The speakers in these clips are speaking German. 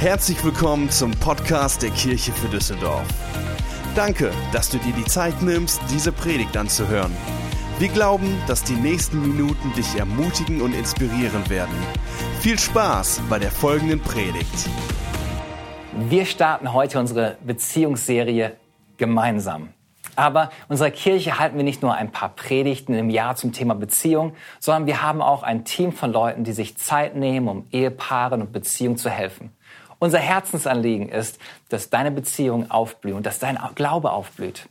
Herzlich willkommen zum Podcast der Kirche für Düsseldorf. Danke, dass du dir die Zeit nimmst, diese Predigt anzuhören. Wir glauben, dass die nächsten Minuten dich ermutigen und inspirieren werden. Viel Spaß bei der folgenden Predigt. Wir starten heute unsere Beziehungsserie gemeinsam. Aber unserer Kirche halten wir nicht nur ein paar Predigten im Jahr zum Thema Beziehung, sondern wir haben auch ein Team von Leuten, die sich Zeit nehmen, um Ehepaaren und Beziehungen zu helfen. Unser Herzensanliegen ist, dass deine Beziehung aufblüht und dass dein Glaube aufblüht.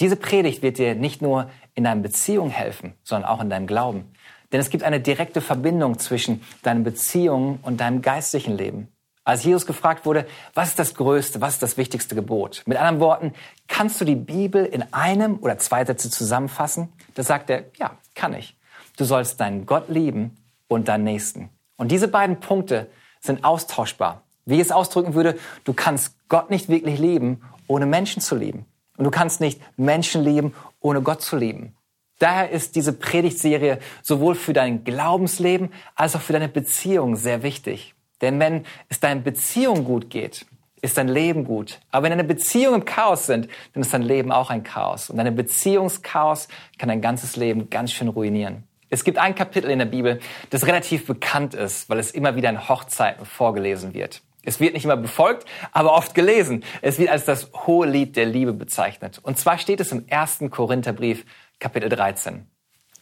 Diese Predigt wird dir nicht nur in deiner Beziehung helfen, sondern auch in deinem Glauben. Denn es gibt eine direkte Verbindung zwischen deinen Beziehungen und deinem geistlichen Leben. Als Jesus gefragt wurde, was ist das größte, was ist das wichtigste Gebot? Mit anderen Worten, kannst du die Bibel in einem oder zwei Sätze zusammenfassen? Da sagt er, ja, kann ich. Du sollst deinen Gott lieben und deinen Nächsten. Und diese beiden Punkte sind austauschbar. Wie ich es ausdrücken würde, du kannst Gott nicht wirklich lieben, ohne Menschen zu lieben. Und du kannst nicht Menschen lieben, ohne Gott zu lieben. Daher ist diese Predigtserie sowohl für dein Glaubensleben als auch für deine Beziehung sehr wichtig. Denn wenn es deiner Beziehung gut geht, ist dein Leben gut. Aber wenn deine Beziehungen im Chaos sind, dann ist dein Leben auch ein Chaos. Und deine Beziehungschaos kann dein ganzes Leben ganz schön ruinieren. Es gibt ein Kapitel in der Bibel, das relativ bekannt ist, weil es immer wieder in Hochzeiten vorgelesen wird. Es wird nicht immer befolgt, aber oft gelesen. Es wird als das hohe Lied der Liebe bezeichnet. Und zwar steht es im ersten Korintherbrief, Kapitel 13.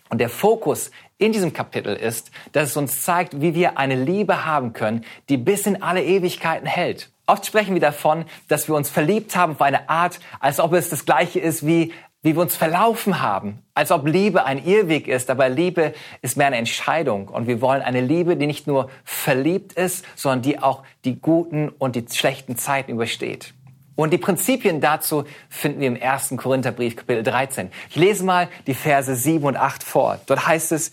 Und der Fokus in diesem Kapitel ist, dass es uns zeigt, wie wir eine Liebe haben können, die bis in alle Ewigkeiten hält. Oft sprechen wir davon, dass wir uns verliebt haben auf eine Art, als ob es das gleiche ist wie wie wir uns verlaufen haben, als ob Liebe ein Irrweg ist, aber Liebe ist mehr eine Entscheidung und wir wollen eine Liebe, die nicht nur verliebt ist, sondern die auch die guten und die schlechten Zeiten übersteht. Und die Prinzipien dazu finden wir im ersten Korintherbrief, Kapitel 13. Ich lese mal die Verse 7 und 8 vor. Dort heißt es,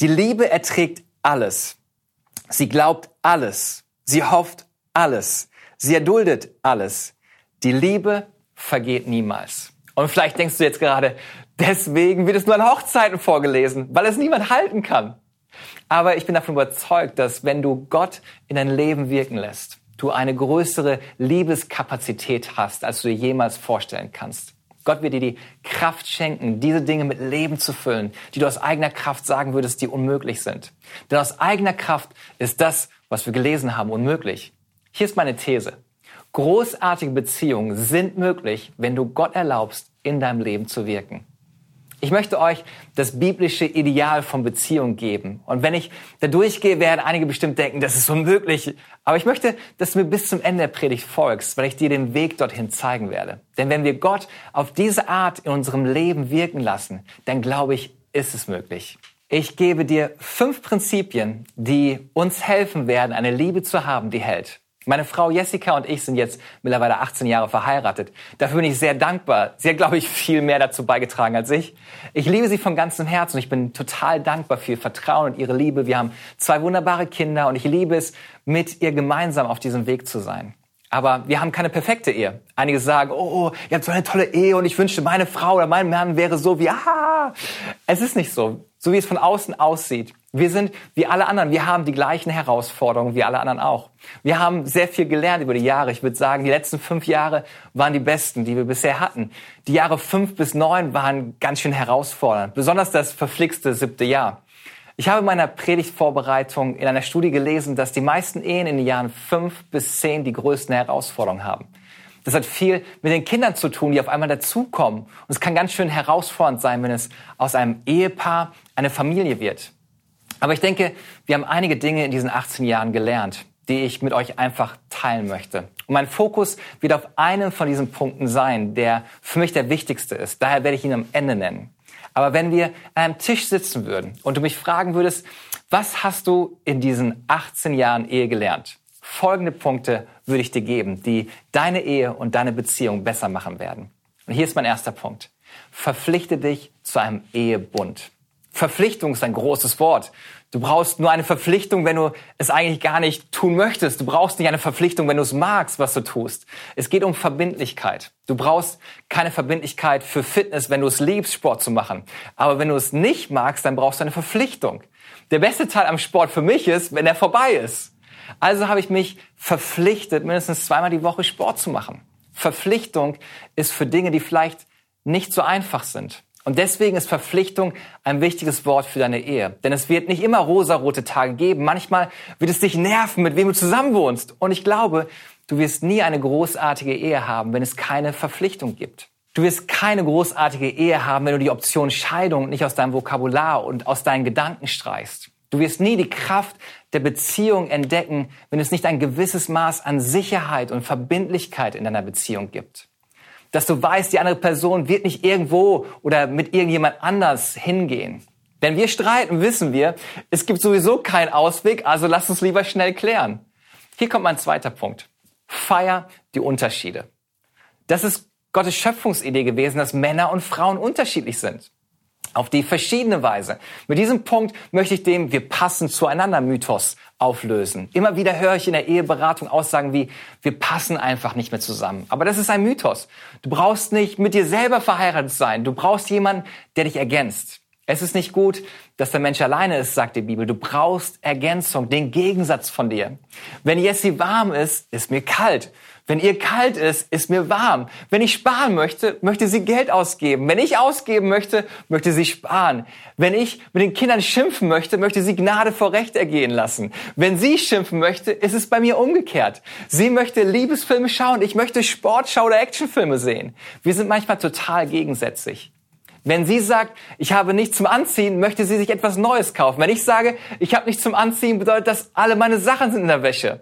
die Liebe erträgt alles. Sie glaubt alles. Sie hofft alles. Sie erduldet alles. Die Liebe vergeht niemals. Und vielleicht denkst du jetzt gerade, deswegen wird es nur an Hochzeiten vorgelesen, weil es niemand halten kann. Aber ich bin davon überzeugt, dass wenn du Gott in dein Leben wirken lässt, du eine größere Liebeskapazität hast, als du dir jemals vorstellen kannst. Gott wird dir die Kraft schenken, diese Dinge mit Leben zu füllen, die du aus eigener Kraft sagen würdest, die unmöglich sind. Denn aus eigener Kraft ist das, was wir gelesen haben, unmöglich. Hier ist meine These. Großartige Beziehungen sind möglich, wenn du Gott erlaubst, in deinem Leben zu wirken. Ich möchte euch das biblische Ideal von Beziehung geben. Und wenn ich da durchgehe, werden einige bestimmt denken, das ist unmöglich. Aber ich möchte, dass du mir bis zum Ende der Predigt folgst, weil ich dir den Weg dorthin zeigen werde. Denn wenn wir Gott auf diese Art in unserem Leben wirken lassen, dann glaube ich, ist es möglich. Ich gebe dir fünf Prinzipien, die uns helfen werden, eine Liebe zu haben, die hält. Meine Frau Jessica und ich sind jetzt mittlerweile 18 Jahre verheiratet. Dafür bin ich sehr dankbar. Sie hat, glaube ich, viel mehr dazu beigetragen als ich. Ich liebe sie von ganzem Herzen und ich bin total dankbar für ihr Vertrauen und ihre Liebe. Wir haben zwei wunderbare Kinder und ich liebe es, mit ihr gemeinsam auf diesem Weg zu sein. Aber wir haben keine perfekte Ehe. Einige sagen, oh, ihr habt so eine tolle Ehe und ich wünschte, meine Frau oder mein Mann wäre so wie, ah. Es ist nicht so. So wie es von außen aussieht. Wir sind wie alle anderen. Wir haben die gleichen Herausforderungen wie alle anderen auch. Wir haben sehr viel gelernt über die Jahre. Ich würde sagen, die letzten fünf Jahre waren die besten, die wir bisher hatten. Die Jahre fünf bis neun waren ganz schön herausfordernd. Besonders das verflixte siebte Jahr. Ich habe in meiner Predigtvorbereitung in einer Studie gelesen, dass die meisten Ehen in den Jahren fünf bis zehn die größten Herausforderungen haben. Das hat viel mit den Kindern zu tun, die auf einmal dazukommen. Und es kann ganz schön herausfordernd sein, wenn es aus einem Ehepaar eine Familie wird. Aber ich denke, wir haben einige Dinge in diesen 18 Jahren gelernt, die ich mit euch einfach teilen möchte. Und mein Fokus wird auf einem von diesen Punkten sein, der für mich der wichtigste ist. Daher werde ich ihn am Ende nennen. Aber wenn wir an einem Tisch sitzen würden und du mich fragen würdest, was hast du in diesen 18 Jahren Ehe gelernt? Folgende Punkte würde ich dir geben, die deine Ehe und deine Beziehung besser machen werden. Und hier ist mein erster Punkt. Verpflichte dich zu einem Ehebund. Verpflichtung ist ein großes Wort. Du brauchst nur eine Verpflichtung, wenn du es eigentlich gar nicht tun möchtest. Du brauchst nicht eine Verpflichtung, wenn du es magst, was du tust. Es geht um Verbindlichkeit. Du brauchst keine Verbindlichkeit für Fitness, wenn du es liebst, Sport zu machen. Aber wenn du es nicht magst, dann brauchst du eine Verpflichtung. Der beste Teil am Sport für mich ist, wenn er vorbei ist. Also habe ich mich verpflichtet, mindestens zweimal die Woche Sport zu machen. Verpflichtung ist für Dinge, die vielleicht nicht so einfach sind. Und deswegen ist Verpflichtung ein wichtiges Wort für deine Ehe. Denn es wird nicht immer rosarote Tage geben. Manchmal wird es dich nerven, mit wem du zusammenwohnst. Und ich glaube, du wirst nie eine großartige Ehe haben, wenn es keine Verpflichtung gibt. Du wirst keine großartige Ehe haben, wenn du die Option Scheidung nicht aus deinem Vokabular und aus deinen Gedanken streichst. Du wirst nie die Kraft der Beziehung entdecken, wenn es nicht ein gewisses Maß an Sicherheit und Verbindlichkeit in deiner Beziehung gibt. Dass du weißt, die andere Person wird nicht irgendwo oder mit irgendjemand anders hingehen. Wenn wir streiten, wissen wir, es gibt sowieso keinen Ausweg, also lass uns lieber schnell klären. Hier kommt mein zweiter Punkt. Feier die Unterschiede. Das ist Gottes Schöpfungsidee gewesen, dass Männer und Frauen unterschiedlich sind auf die verschiedene Weise. Mit diesem Punkt möchte ich dem Wir passen zueinander Mythos auflösen. Immer wieder höre ich in der Eheberatung Aussagen wie Wir passen einfach nicht mehr zusammen. Aber das ist ein Mythos. Du brauchst nicht mit dir selber verheiratet sein. Du brauchst jemanden, der dich ergänzt. Es ist nicht gut, dass der Mensch alleine ist, sagt die Bibel. Du brauchst Ergänzung, den Gegensatz von dir. Wenn Jessie warm ist, ist mir kalt. Wenn ihr kalt ist, ist mir warm. Wenn ich sparen möchte, möchte sie Geld ausgeben. Wenn ich ausgeben möchte, möchte sie sparen. Wenn ich mit den Kindern schimpfen möchte, möchte sie Gnade vor Recht ergehen lassen. Wenn sie schimpfen möchte, ist es bei mir umgekehrt. Sie möchte Liebesfilme schauen, ich möchte Sportschau oder Actionfilme sehen. Wir sind manchmal total gegensätzlich. Wenn sie sagt, ich habe nichts zum Anziehen, möchte sie sich etwas Neues kaufen. Wenn ich sage, ich habe nichts zum Anziehen, bedeutet das, alle meine Sachen sind in der Wäsche.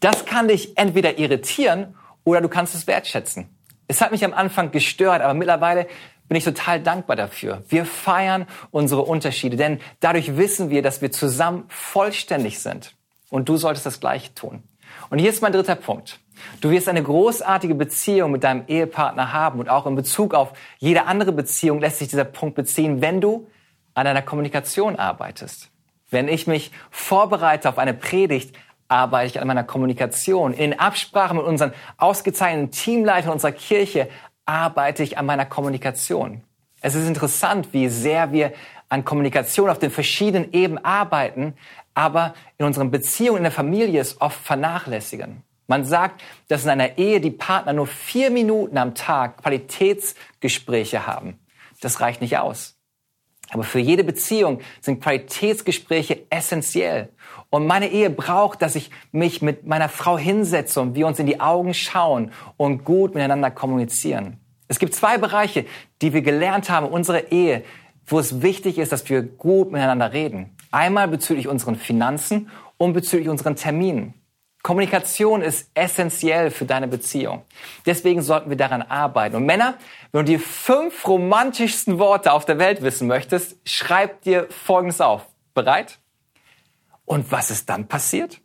Das kann dich entweder irritieren oder du kannst es wertschätzen. Es hat mich am Anfang gestört, aber mittlerweile bin ich total dankbar dafür. Wir feiern unsere Unterschiede, denn dadurch wissen wir, dass wir zusammen vollständig sind. Und du solltest das Gleiche tun. Und hier ist mein dritter Punkt. Du wirst eine großartige Beziehung mit deinem Ehepartner haben und auch in Bezug auf jede andere Beziehung lässt sich dieser Punkt beziehen, wenn du an deiner Kommunikation arbeitest. Wenn ich mich vorbereite auf eine Predigt, arbeite ich an meiner Kommunikation. In Absprache mit unseren ausgezeichneten Teamleitern unserer Kirche arbeite ich an meiner Kommunikation. Es ist interessant, wie sehr wir an Kommunikation auf den verschiedenen Ebenen arbeiten, aber in unseren Beziehungen in der Familie es oft vernachlässigen. Man sagt, dass in einer Ehe die Partner nur vier Minuten am Tag Qualitätsgespräche haben. Das reicht nicht aus. Aber für jede Beziehung sind Qualitätsgespräche essentiell. Und meine Ehe braucht, dass ich mich mit meiner Frau hinsetze und wir uns in die Augen schauen und gut miteinander kommunizieren. Es gibt zwei Bereiche, die wir gelernt haben, unsere Ehe, wo es wichtig ist, dass wir gut miteinander reden. Einmal bezüglich unseren Finanzen und bezüglich unseren Terminen. Kommunikation ist essentiell für deine Beziehung. Deswegen sollten wir daran arbeiten. Und Männer, wenn du die fünf romantischsten Worte auf der Welt wissen möchtest, schreib dir Folgendes auf. Bereit? Und was ist dann passiert?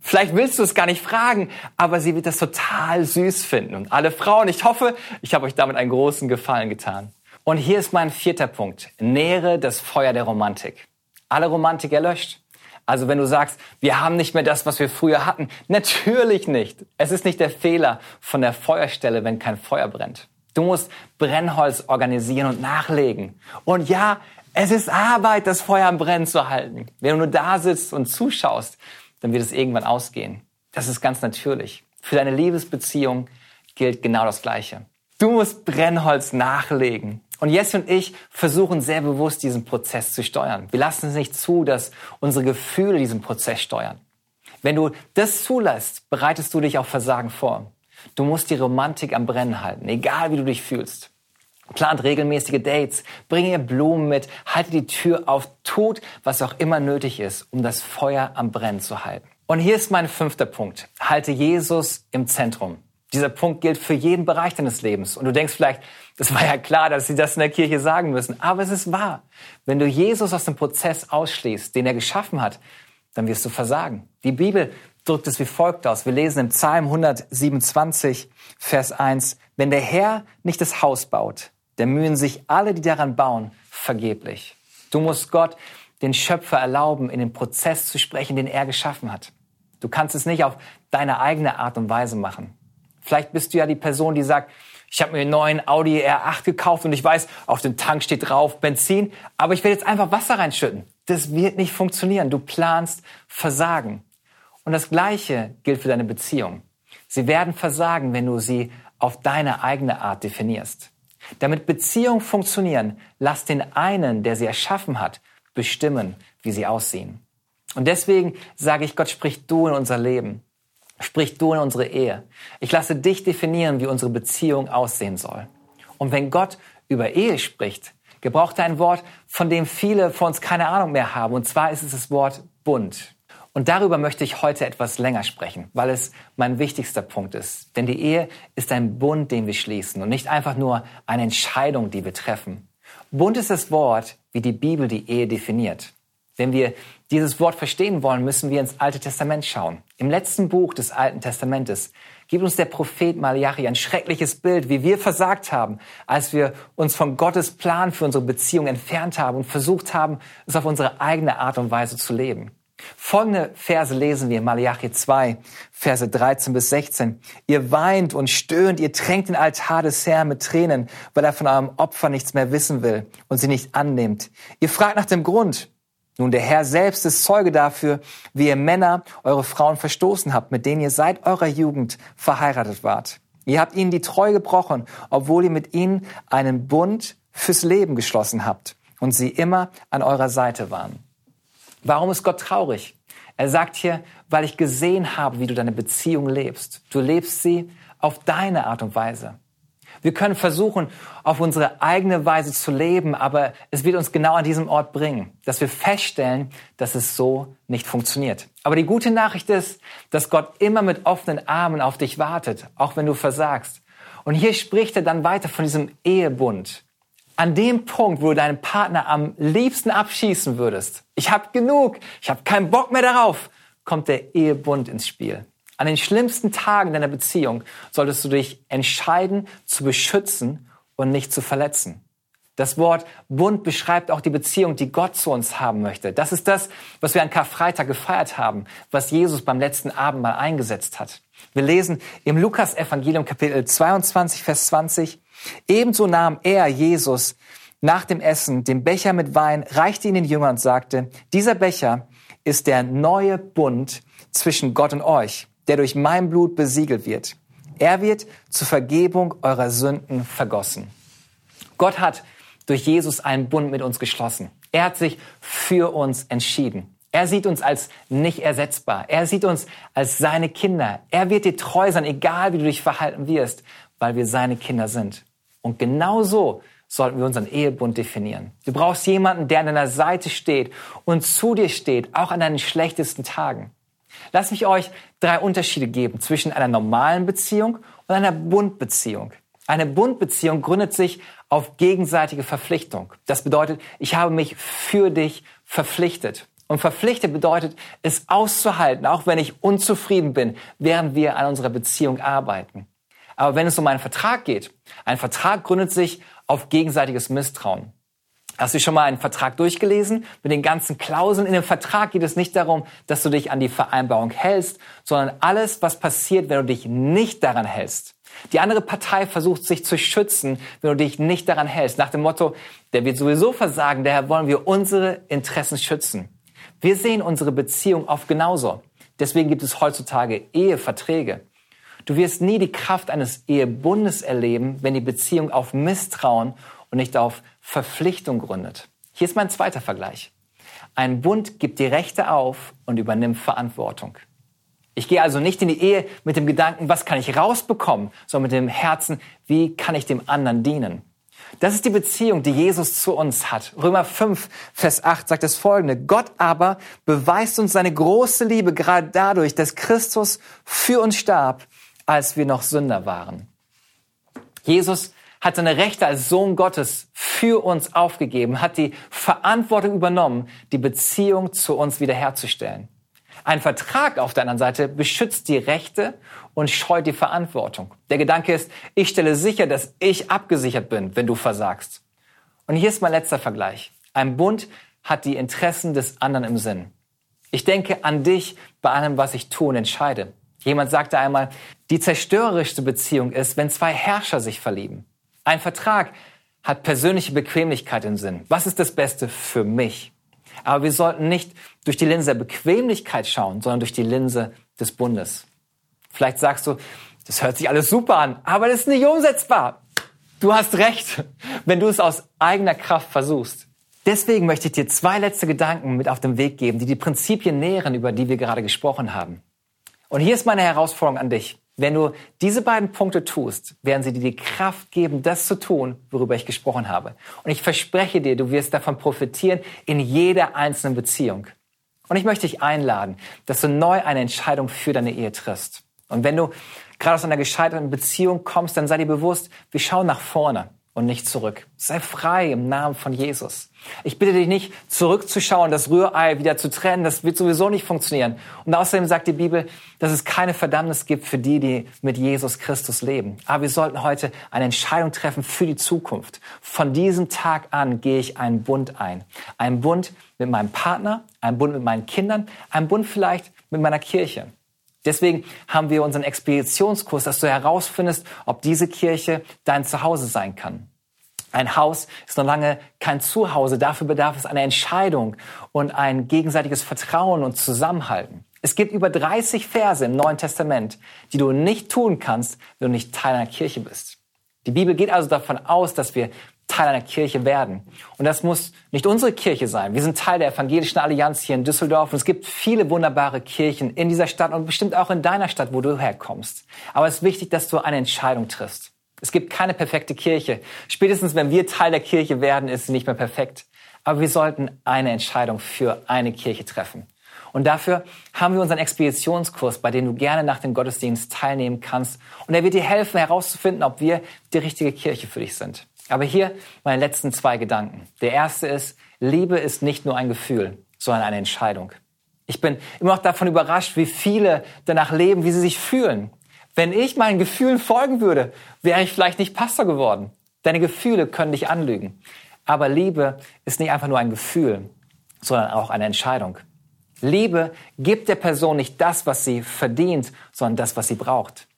Vielleicht willst du es gar nicht fragen, aber sie wird das total süß finden. Und alle Frauen, ich hoffe, ich habe euch damit einen großen Gefallen getan. Und hier ist mein vierter Punkt. Nähere das Feuer der Romantik. Alle Romantik erlöscht. Also wenn du sagst, wir haben nicht mehr das, was wir früher hatten, natürlich nicht. Es ist nicht der Fehler von der Feuerstelle, wenn kein Feuer brennt. Du musst Brennholz organisieren und nachlegen. Und ja, es ist Arbeit, das Feuer am Brennen zu halten. Wenn du nur da sitzt und zuschaust, dann wird es irgendwann ausgehen. Das ist ganz natürlich. Für deine Liebesbeziehung gilt genau das Gleiche. Du musst Brennholz nachlegen. Und Jesse und ich versuchen sehr bewusst, diesen Prozess zu steuern. Wir lassen es nicht zu, dass unsere Gefühle diesen Prozess steuern. Wenn du das zulässt, bereitest du dich auf Versagen vor. Du musst die Romantik am Brennen halten, egal wie du dich fühlst. Plant regelmäßige Dates, bringe ihr Blumen mit, halte die Tür auf, tut, was auch immer nötig ist, um das Feuer am Brennen zu halten. Und hier ist mein fünfter Punkt. Halte Jesus im Zentrum. Dieser Punkt gilt für jeden Bereich deines Lebens. Und du denkst vielleicht, das war ja klar, dass sie das in der Kirche sagen müssen. Aber es ist wahr. Wenn du Jesus aus dem Prozess ausschließt, den er geschaffen hat, dann wirst du versagen. Die Bibel drückt es wie folgt aus. Wir lesen im Psalm 127, Vers 1, wenn der Herr nicht das Haus baut, dann mühen sich alle, die daran bauen, vergeblich. Du musst Gott, den Schöpfer, erlauben, in den Prozess zu sprechen, den er geschaffen hat. Du kannst es nicht auf deine eigene Art und Weise machen. Vielleicht bist du ja die Person, die sagt, ich habe mir einen neuen Audi R8 gekauft und ich weiß, auf dem Tank steht drauf Benzin, aber ich will jetzt einfach Wasser reinschütten. Das wird nicht funktionieren. Du planst Versagen. Und das Gleiche gilt für deine Beziehung. Sie werden versagen, wenn du sie auf deine eigene Art definierst. Damit Beziehungen funktionieren, lass den einen, der sie erschaffen hat, bestimmen, wie sie aussehen. Und deswegen sage ich, Gott, sprich du in unser Leben. Sprich du in unsere Ehe. Ich lasse dich definieren, wie unsere Beziehung aussehen soll. Und wenn Gott über Ehe spricht, gebraucht er ein Wort, von dem viele von uns keine Ahnung mehr haben. Und zwar ist es das Wort Bund. Und darüber möchte ich heute etwas länger sprechen, weil es mein wichtigster Punkt ist. Denn die Ehe ist ein Bund, den wir schließen und nicht einfach nur eine Entscheidung, die wir treffen. Bund ist das Wort, wie die Bibel die Ehe definiert. Wenn wir dieses Wort verstehen wollen, müssen wir ins Alte Testament schauen. Im letzten Buch des Alten Testamentes gibt uns der Prophet Malachi ein schreckliches Bild, wie wir versagt haben, als wir uns von Gottes Plan für unsere Beziehung entfernt haben und versucht haben, es auf unsere eigene Art und Weise zu leben. Folgende Verse lesen wir in Malachi 2, Verse 13 bis 16. Ihr weint und stöhnt, ihr tränkt den Altar des Herrn mit Tränen, weil er von eurem Opfer nichts mehr wissen will und sie nicht annimmt. Ihr fragt nach dem Grund. Nun, der Herr selbst ist Zeuge dafür, wie ihr Männer eure Frauen verstoßen habt, mit denen ihr seit eurer Jugend verheiratet wart. Ihr habt ihnen die Treu gebrochen, obwohl ihr mit ihnen einen Bund fürs Leben geschlossen habt und sie immer an eurer Seite waren. Warum ist Gott traurig? Er sagt hier, weil ich gesehen habe, wie du deine Beziehung lebst. Du lebst sie auf deine Art und Weise. Wir können versuchen, auf unsere eigene Weise zu leben, aber es wird uns genau an diesem Ort bringen, dass wir feststellen, dass es so nicht funktioniert. Aber die gute Nachricht ist, dass Gott immer mit offenen Armen auf dich wartet, auch wenn du versagst. Und hier spricht er dann weiter von diesem Ehebund an dem Punkt, wo du deinen Partner am liebsten abschießen würdest, ich habe genug, ich habe keinen Bock mehr darauf, kommt der Ehebund ins Spiel. An den schlimmsten Tagen deiner Beziehung solltest du dich entscheiden, zu beschützen und nicht zu verletzen. Das Wort Bund beschreibt auch die Beziehung, die Gott zu uns haben möchte. Das ist das, was wir an Karfreitag gefeiert haben, was Jesus beim letzten Abend mal eingesetzt hat. Wir lesen im Lukas-Evangelium Kapitel 22, Vers 20, Ebenso nahm er, Jesus, nach dem Essen den Becher mit Wein, reichte ihn den Jüngern und sagte, dieser Becher ist der neue Bund zwischen Gott und euch, der durch mein Blut besiegelt wird. Er wird zur Vergebung eurer Sünden vergossen. Gott hat durch Jesus einen Bund mit uns geschlossen. Er hat sich für uns entschieden. Er sieht uns als nicht ersetzbar. Er sieht uns als seine Kinder. Er wird dir treu sein, egal wie du dich verhalten wirst, weil wir seine Kinder sind. Und genau so sollten wir unseren Ehebund definieren. Du brauchst jemanden, der an deiner Seite steht und zu dir steht, auch an deinen schlechtesten Tagen. Lass mich euch drei Unterschiede geben zwischen einer normalen Beziehung und einer Bundbeziehung. Eine Bundbeziehung gründet sich auf gegenseitige Verpflichtung. Das bedeutet, ich habe mich für dich verpflichtet. Und verpflichtet bedeutet, es auszuhalten, auch wenn ich unzufrieden bin, während wir an unserer Beziehung arbeiten. Aber wenn es um einen Vertrag geht, ein Vertrag gründet sich auf gegenseitiges Misstrauen. Hast du schon mal einen Vertrag durchgelesen? Mit den ganzen Klauseln in dem Vertrag geht es nicht darum, dass du dich an die Vereinbarung hältst, sondern alles, was passiert, wenn du dich nicht daran hältst. Die andere Partei versucht sich zu schützen, wenn du dich nicht daran hältst. Nach dem Motto, der wird sowieso versagen, daher wollen wir unsere Interessen schützen. Wir sehen unsere Beziehung oft genauso. Deswegen gibt es heutzutage Eheverträge. Du wirst nie die Kraft eines Ehebundes erleben, wenn die Beziehung auf Misstrauen und nicht auf Verpflichtung gründet. Hier ist mein zweiter Vergleich. Ein Bund gibt die Rechte auf und übernimmt Verantwortung. Ich gehe also nicht in die Ehe mit dem Gedanken, was kann ich rausbekommen, sondern mit dem Herzen, wie kann ich dem anderen dienen. Das ist die Beziehung, die Jesus zu uns hat. Römer 5, Vers 8 sagt das folgende. Gott aber beweist uns seine große Liebe gerade dadurch, dass Christus für uns starb, als wir noch Sünder waren. Jesus hat seine Rechte als Sohn Gottes für uns aufgegeben, hat die Verantwortung übernommen, die Beziehung zu uns wiederherzustellen. Ein Vertrag auf der anderen Seite beschützt die Rechte und scheut die Verantwortung. Der Gedanke ist, ich stelle sicher, dass ich abgesichert bin, wenn du versagst. Und hier ist mein letzter Vergleich. Ein Bund hat die Interessen des anderen im Sinn. Ich denke an dich bei allem, was ich tue und entscheide. Jemand sagte einmal, die zerstörerischste Beziehung ist, wenn zwei Herrscher sich verlieben. Ein Vertrag hat persönliche Bequemlichkeit im Sinn. Was ist das Beste für mich? Aber wir sollten nicht durch die Linse der Bequemlichkeit schauen, sondern durch die Linse des Bundes. Vielleicht sagst du, das hört sich alles super an, aber das ist nicht umsetzbar. Du hast recht, wenn du es aus eigener Kraft versuchst. Deswegen möchte ich dir zwei letzte Gedanken mit auf den Weg geben, die die Prinzipien nähren, über die wir gerade gesprochen haben. Und hier ist meine Herausforderung an dich. Wenn du diese beiden Punkte tust, werden sie dir die Kraft geben, das zu tun, worüber ich gesprochen habe. Und ich verspreche dir, du wirst davon profitieren in jeder einzelnen Beziehung. Und ich möchte dich einladen, dass du neu eine Entscheidung für deine Ehe triffst. Und wenn du gerade aus einer gescheiterten Beziehung kommst, dann sei dir bewusst, wir schauen nach vorne und nicht zurück. Sei frei im Namen von Jesus. Ich bitte dich nicht, zurückzuschauen, das Rührei wieder zu trennen. Das wird sowieso nicht funktionieren. Und außerdem sagt die Bibel, dass es keine Verdammnis gibt für die, die mit Jesus Christus leben. Aber wir sollten heute eine Entscheidung treffen für die Zukunft. Von diesem Tag an gehe ich einen Bund ein. Einen Bund mit meinem Partner, einen Bund mit meinen Kindern, einen Bund vielleicht mit meiner Kirche. Deswegen haben wir unseren Expeditionskurs, dass du herausfindest, ob diese Kirche dein Zuhause sein kann. Ein Haus ist noch lange kein Zuhause. Dafür bedarf es einer Entscheidung und ein gegenseitiges Vertrauen und Zusammenhalten. Es gibt über 30 Verse im Neuen Testament, die du nicht tun kannst, wenn du nicht Teil einer Kirche bist. Die Bibel geht also davon aus, dass wir Teil einer Kirche werden. Und das muss nicht unsere Kirche sein. Wir sind Teil der Evangelischen Allianz hier in Düsseldorf und es gibt viele wunderbare Kirchen in dieser Stadt und bestimmt auch in deiner Stadt, wo du herkommst. Aber es ist wichtig, dass du eine Entscheidung triffst. Es gibt keine perfekte Kirche. Spätestens wenn wir Teil der Kirche werden, ist sie nicht mehr perfekt. Aber wir sollten eine Entscheidung für eine Kirche treffen. Und dafür haben wir unseren Expeditionskurs, bei dem du gerne nach dem Gottesdienst teilnehmen kannst. Und er wird dir helfen, herauszufinden, ob wir die richtige Kirche für dich sind. Aber hier meine letzten zwei Gedanken. Der erste ist, Liebe ist nicht nur ein Gefühl, sondern eine Entscheidung. Ich bin immer noch davon überrascht, wie viele danach leben, wie sie sich fühlen. Wenn ich meinen Gefühlen folgen würde, wäre ich vielleicht nicht Pastor geworden. Deine Gefühle können dich anlügen. Aber Liebe ist nicht einfach nur ein Gefühl, sondern auch eine Entscheidung. Liebe gibt der Person nicht das, was sie verdient, sondern das, was sie braucht.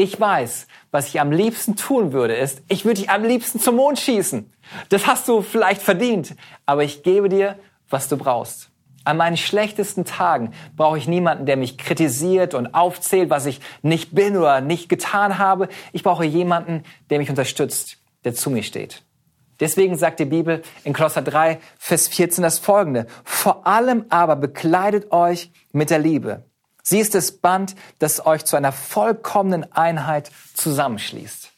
Ich weiß, was ich am liebsten tun würde, ist, ich würde dich am liebsten zum Mond schießen. Das hast du vielleicht verdient, aber ich gebe dir, was du brauchst. An meinen schlechtesten Tagen brauche ich niemanden, der mich kritisiert und aufzählt, was ich nicht bin oder nicht getan habe. Ich brauche jemanden, der mich unterstützt, der zu mir steht. Deswegen sagt die Bibel in Kolosser 3, Vers 14 das folgende. Vor allem aber bekleidet euch mit der Liebe Sie ist das Band, das euch zu einer vollkommenen Einheit zusammenschließt.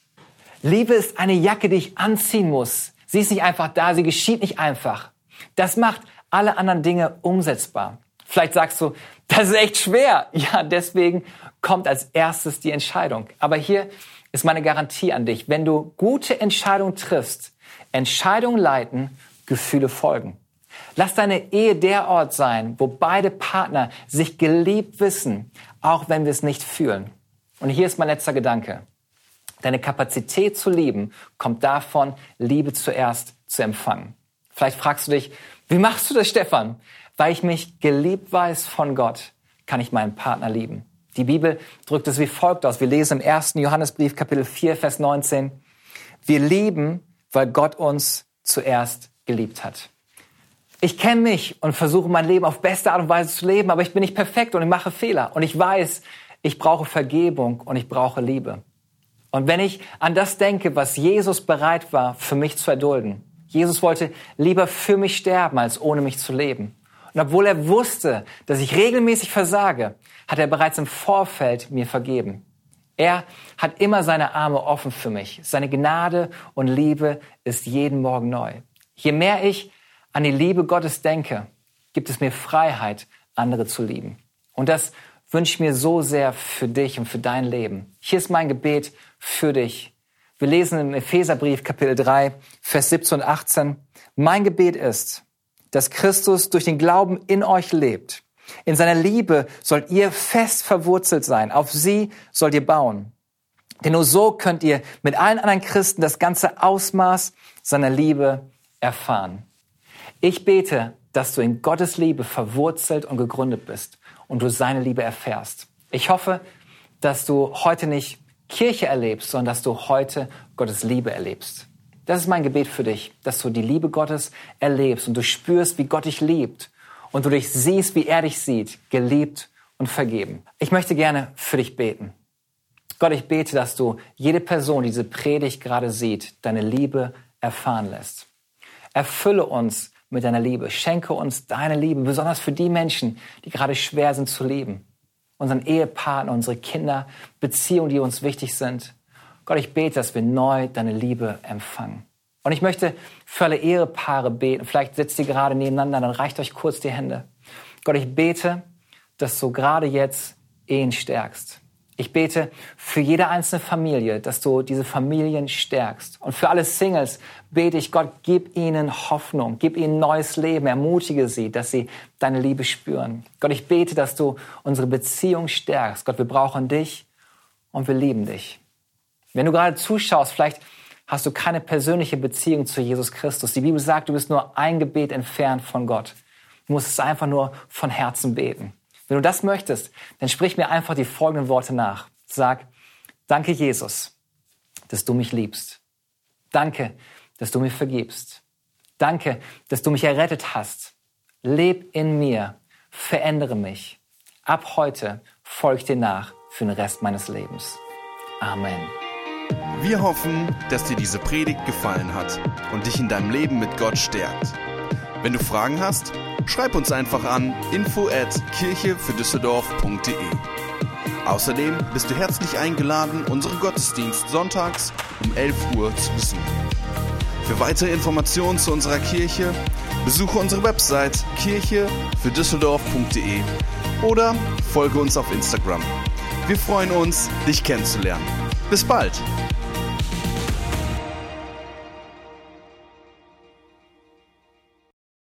Liebe ist eine Jacke, die ich anziehen muss. Sie ist nicht einfach da, sie geschieht nicht einfach. Das macht alle anderen Dinge umsetzbar. Vielleicht sagst du, das ist echt schwer. Ja, deswegen kommt als erstes die Entscheidung. Aber hier ist meine Garantie an dich. Wenn du gute Entscheidungen triffst, Entscheidungen leiten, Gefühle folgen. Lass deine Ehe der Ort sein, wo beide Partner sich geliebt wissen, auch wenn wir es nicht fühlen. Und hier ist mein letzter Gedanke. Deine Kapazität zu lieben kommt davon, Liebe zuerst zu empfangen. Vielleicht fragst du dich, wie machst du das, Stefan? Weil ich mich geliebt weiß von Gott, kann ich meinen Partner lieben. Die Bibel drückt es wie folgt aus. Wir lesen im ersten Johannesbrief Kapitel 4, Vers 19. Wir lieben, weil Gott uns zuerst geliebt hat. Ich kenne mich und versuche mein Leben auf beste Art und Weise zu leben, aber ich bin nicht perfekt und ich mache Fehler. Und ich weiß, ich brauche Vergebung und ich brauche Liebe. Und wenn ich an das denke, was Jesus bereit war, für mich zu erdulden, Jesus wollte lieber für mich sterben, als ohne mich zu leben. Und obwohl er wusste, dass ich regelmäßig versage, hat er bereits im Vorfeld mir vergeben. Er hat immer seine Arme offen für mich. Seine Gnade und Liebe ist jeden Morgen neu. Je mehr ich an die Liebe Gottes denke, gibt es mir Freiheit, andere zu lieben. Und das wünsche ich mir so sehr für dich und für dein Leben. Hier ist mein Gebet für dich. Wir lesen im Epheserbrief Kapitel 3, Vers 17 und 18. Mein Gebet ist, dass Christus durch den Glauben in euch lebt. In seiner Liebe sollt ihr fest verwurzelt sein. Auf sie sollt ihr bauen. Denn nur so könnt ihr mit allen anderen Christen das ganze Ausmaß seiner Liebe erfahren. Ich bete, dass du in Gottes Liebe verwurzelt und gegründet bist und du seine Liebe erfährst. Ich hoffe, dass du heute nicht Kirche erlebst, sondern dass du heute Gottes Liebe erlebst. Das ist mein Gebet für dich, dass du die Liebe Gottes erlebst und du spürst, wie Gott dich liebt und du dich siehst, wie er dich sieht, geliebt und vergeben. Ich möchte gerne für dich beten. Gott, ich bete, dass du jede Person, die diese Predigt gerade sieht, deine Liebe erfahren lässt. Erfülle uns mit deiner Liebe. Schenke uns deine Liebe, besonders für die Menschen, die gerade schwer sind zu leben. Unseren Ehepartner, unsere Kinder, Beziehungen, die uns wichtig sind. Gott, ich bete, dass wir neu deine Liebe empfangen. Und ich möchte für alle Ehepaare beten. Vielleicht sitzt ihr gerade nebeneinander, dann reicht euch kurz die Hände. Gott, ich bete, dass du gerade jetzt Ehen stärkst. Ich bete für jede einzelne Familie, dass du diese Familien stärkst. Und für alle Singles bete ich, Gott, gib ihnen Hoffnung, gib ihnen neues Leben, ermutige sie, dass sie deine Liebe spüren. Gott, ich bete, dass du unsere Beziehung stärkst. Gott, wir brauchen dich und wir lieben dich. Wenn du gerade zuschaust, vielleicht hast du keine persönliche Beziehung zu Jesus Christus. Die Bibel sagt, du bist nur ein Gebet entfernt von Gott. Du musst es einfach nur von Herzen beten. Wenn du das möchtest, dann sprich mir einfach die folgenden Worte nach. Sag, danke Jesus, dass du mich liebst. Danke, dass du mir vergibst. Danke, dass du mich errettet hast. Leb in mir, verändere mich. Ab heute folg dir nach für den Rest meines Lebens. Amen. Wir hoffen, dass dir diese Predigt gefallen hat und dich in deinem Leben mit Gott stärkt. Wenn du Fragen hast, schreib uns einfach an info at kirche für Düsseldorf.de. Außerdem bist du herzlich eingeladen, unseren Gottesdienst sonntags um 11 Uhr zu besuchen. Für weitere Informationen zu unserer Kirche besuche unsere Website kirche für Düsseldorf.de oder folge uns auf Instagram. Wir freuen uns, dich kennenzulernen. Bis bald!